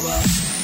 power.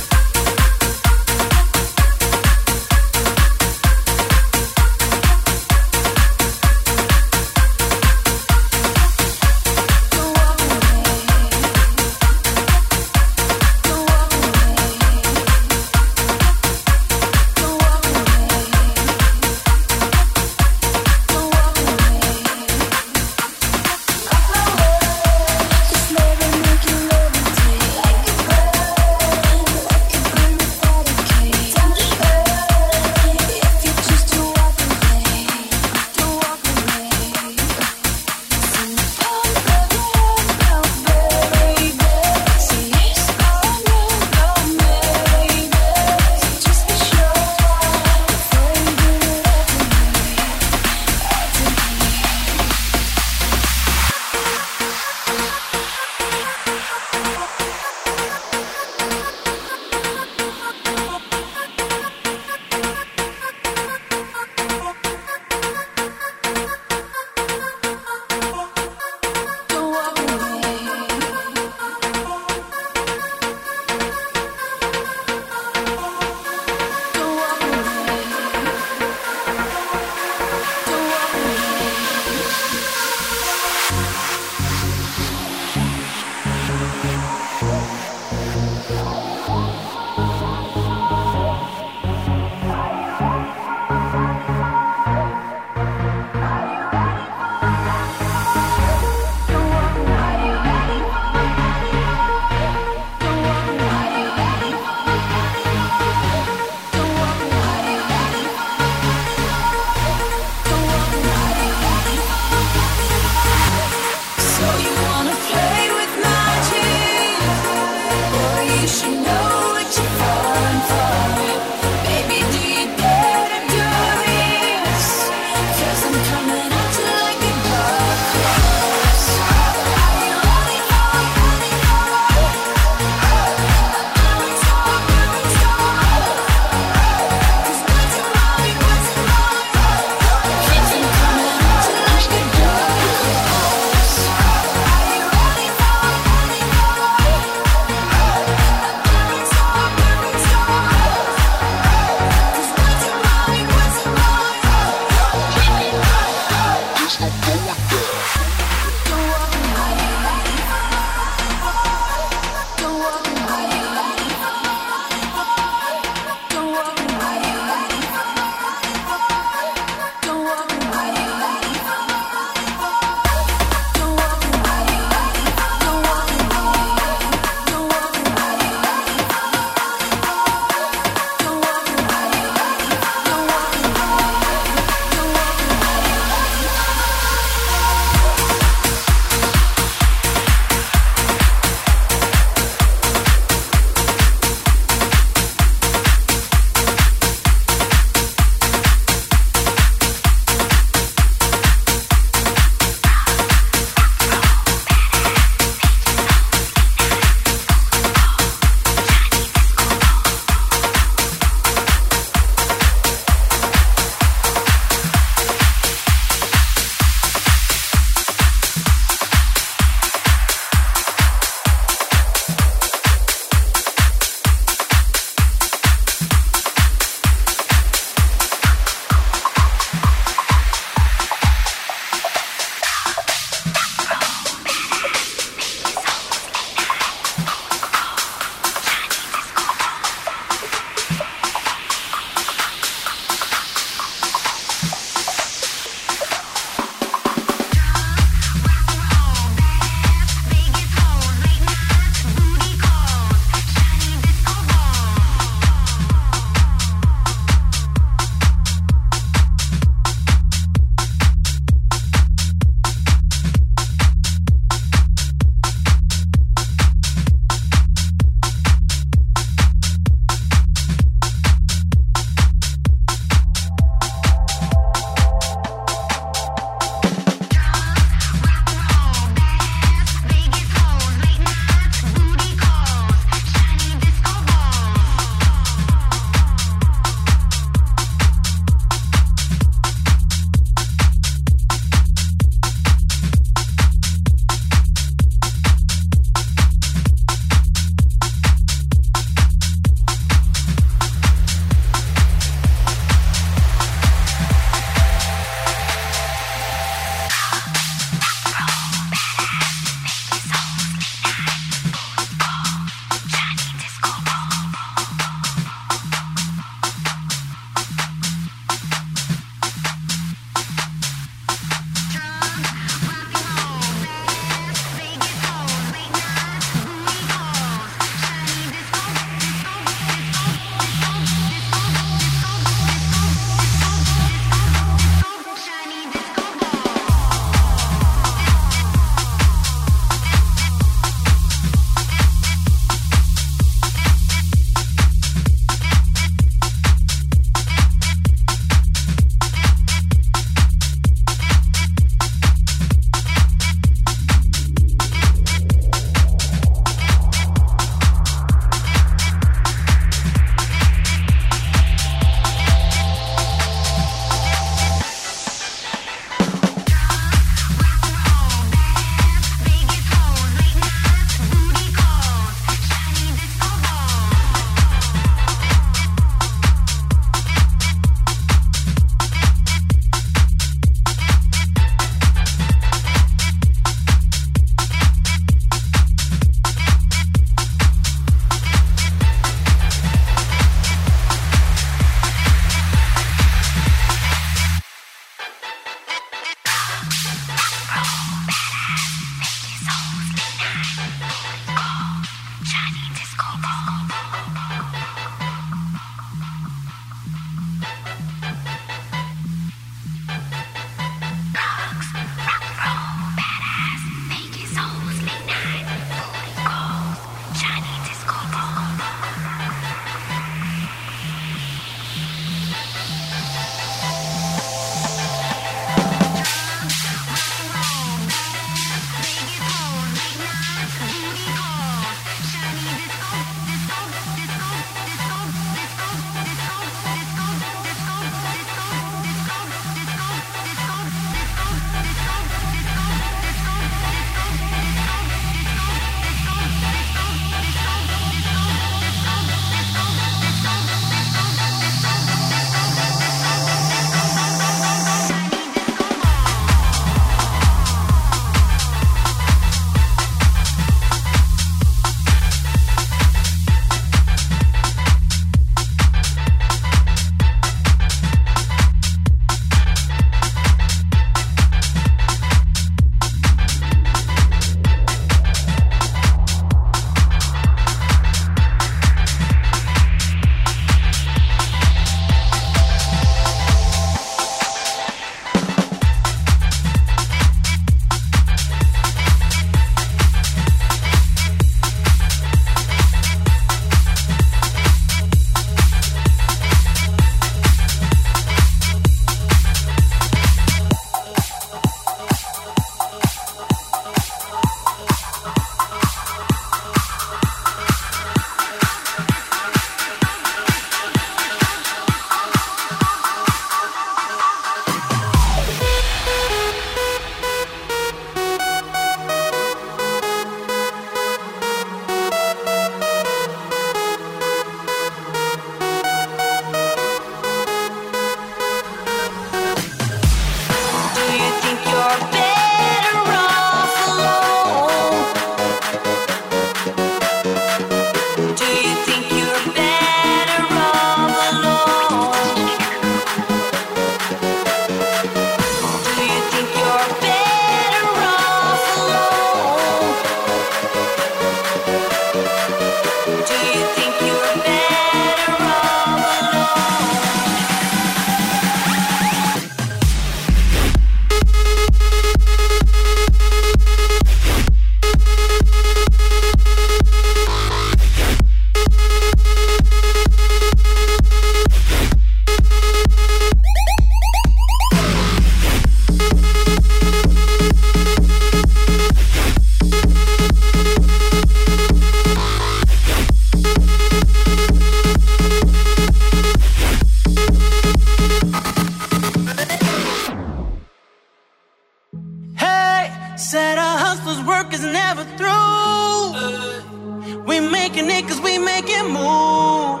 it cause we make it move.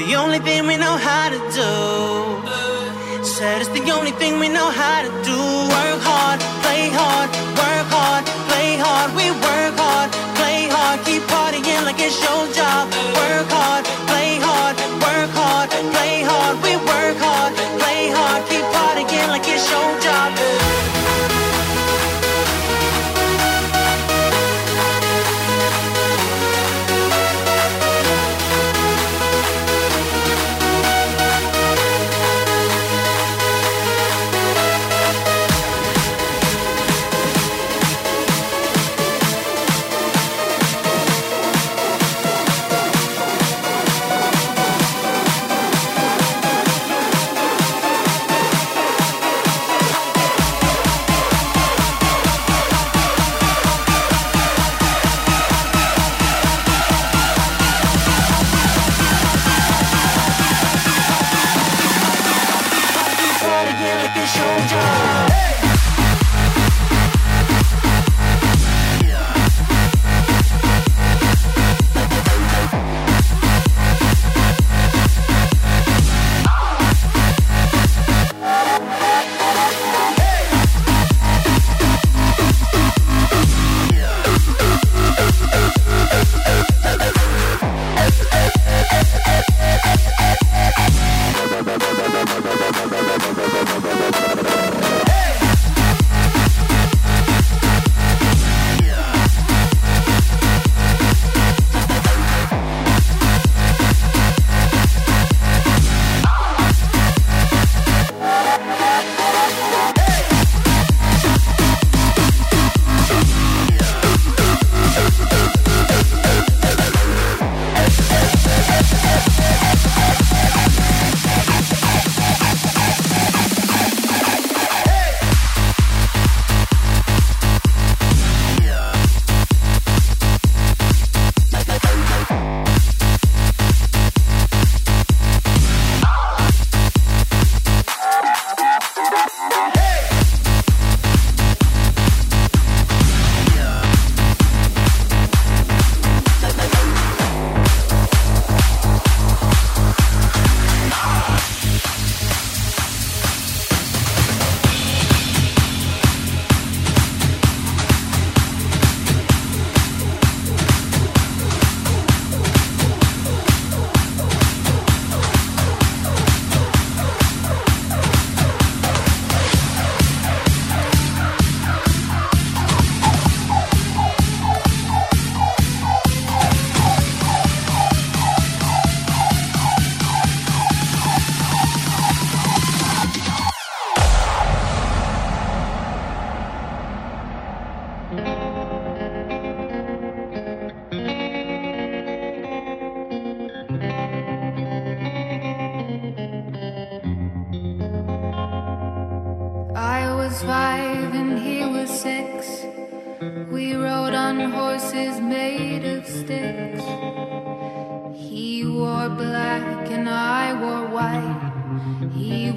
the only thing we know how to do. Said it's the only thing we know how to do. Work hard, play hard, work hard, play hard. We work hard, play hard, keep partying like it's your job. Work hard, play hard, work hard, play hard. We work hard, play hard, keep partying like it's your job.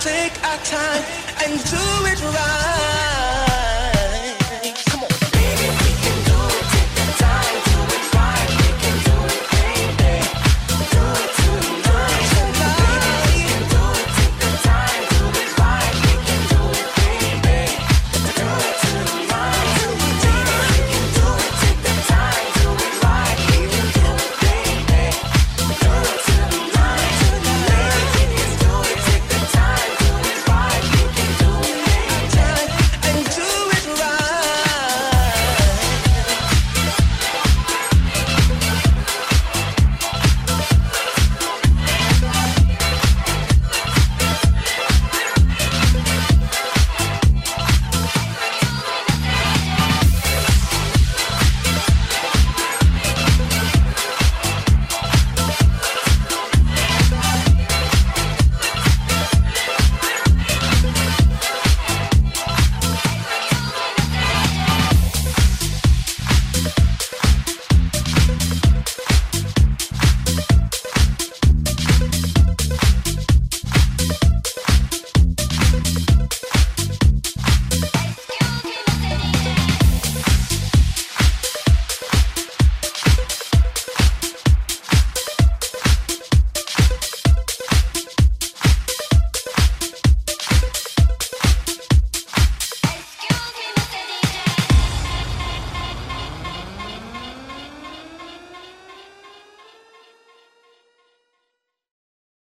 take our time and do it right.